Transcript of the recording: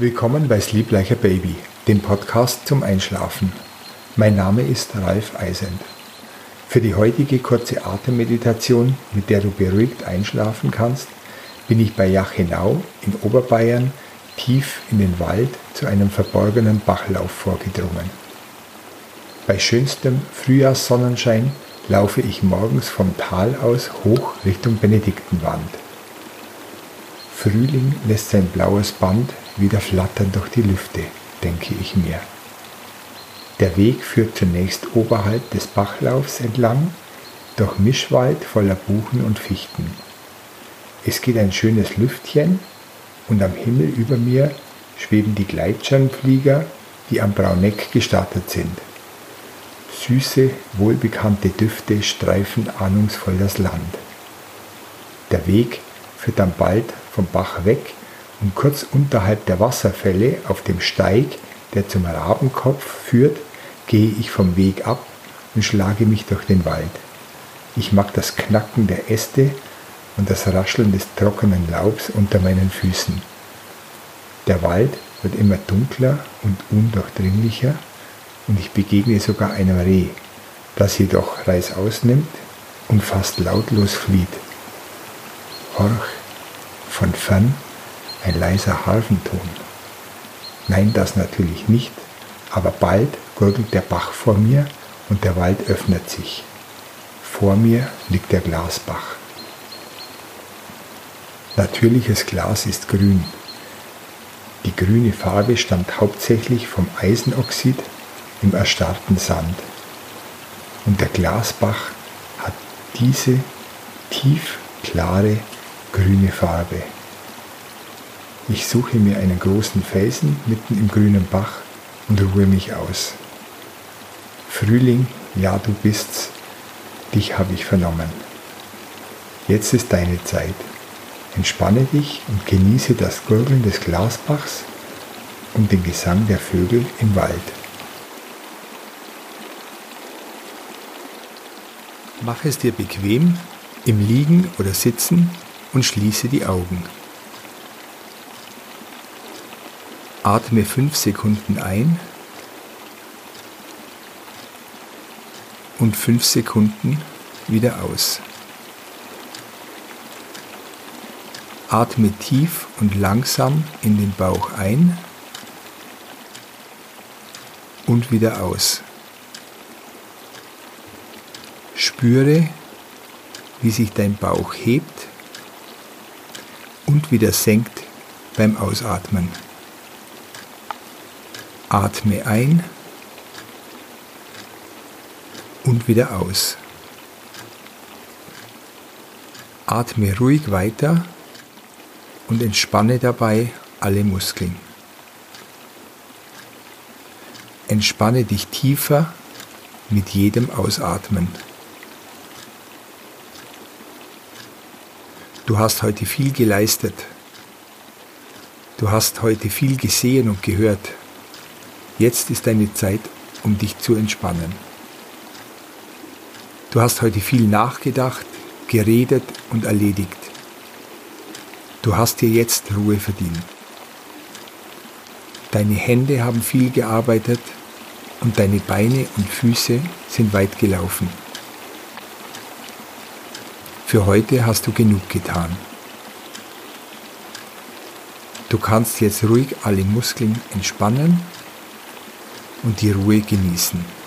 Willkommen bei Sleep Like a Baby, dem Podcast zum Einschlafen. Mein Name ist Ralf Eisend. Für die heutige kurze Atemmeditation, mit der du beruhigt einschlafen kannst, bin ich bei Jachenau in Oberbayern tief in den Wald zu einem verborgenen Bachlauf vorgedrungen. Bei schönstem Frühjahrssonnenschein laufe ich morgens vom Tal aus hoch Richtung Benediktenwand. Frühling lässt sein blaues Band wieder flattern durch die Lüfte, denke ich mir. Der Weg führt zunächst oberhalb des Bachlaufs entlang, durch Mischwald voller Buchen und Fichten. Es geht ein schönes Lüftchen und am Himmel über mir schweben die Gleitschirmflieger, die am Brauneck gestartet sind. Süße, wohlbekannte Düfte streifen ahnungsvoll das Land. Der Weg führt dann bald vom Bach weg und kurz unterhalb der Wasserfälle auf dem Steig, der zum Rabenkopf führt, gehe ich vom Weg ab und schlage mich durch den Wald. Ich mag das Knacken der Äste und das Rascheln des trockenen Laubs unter meinen Füßen. Der Wald wird immer dunkler und undurchdringlicher und ich begegne sogar einem Reh, das jedoch reißaus nimmt und fast lautlos flieht. Horch, von fern ein leiser Harfenton. Nein, das natürlich nicht, aber bald gurgelt der Bach vor mir und der Wald öffnet sich. Vor mir liegt der Glasbach. Natürliches Glas ist grün. Die grüne Farbe stammt hauptsächlich vom Eisenoxid im erstarrten Sand. Und der Glasbach hat diese tief klare grüne Farbe. Ich suche mir einen großen Felsen mitten im grünen Bach und ruhe mich aus. Frühling, ja du bist's, dich habe ich vernommen. Jetzt ist deine Zeit. Entspanne dich und genieße das Gurgeln des Glasbachs und den Gesang der Vögel im Wald. Mach es dir bequem im Liegen oder Sitzen und schließe die Augen. Atme fünf Sekunden ein und fünf Sekunden wieder aus. Atme tief und langsam in den Bauch ein und wieder aus. Spüre, wie sich dein Bauch hebt und wieder senkt beim Ausatmen. Atme ein und wieder aus. Atme ruhig weiter und entspanne dabei alle Muskeln. Entspanne dich tiefer mit jedem Ausatmen. Du hast heute viel geleistet. Du hast heute viel gesehen und gehört. Jetzt ist deine Zeit, um dich zu entspannen. Du hast heute viel nachgedacht, geredet und erledigt. Du hast dir jetzt Ruhe verdient. Deine Hände haben viel gearbeitet und deine Beine und Füße sind weit gelaufen. Für heute hast du genug getan. Du kannst jetzt ruhig alle Muskeln entspannen und die Ruhe genießen.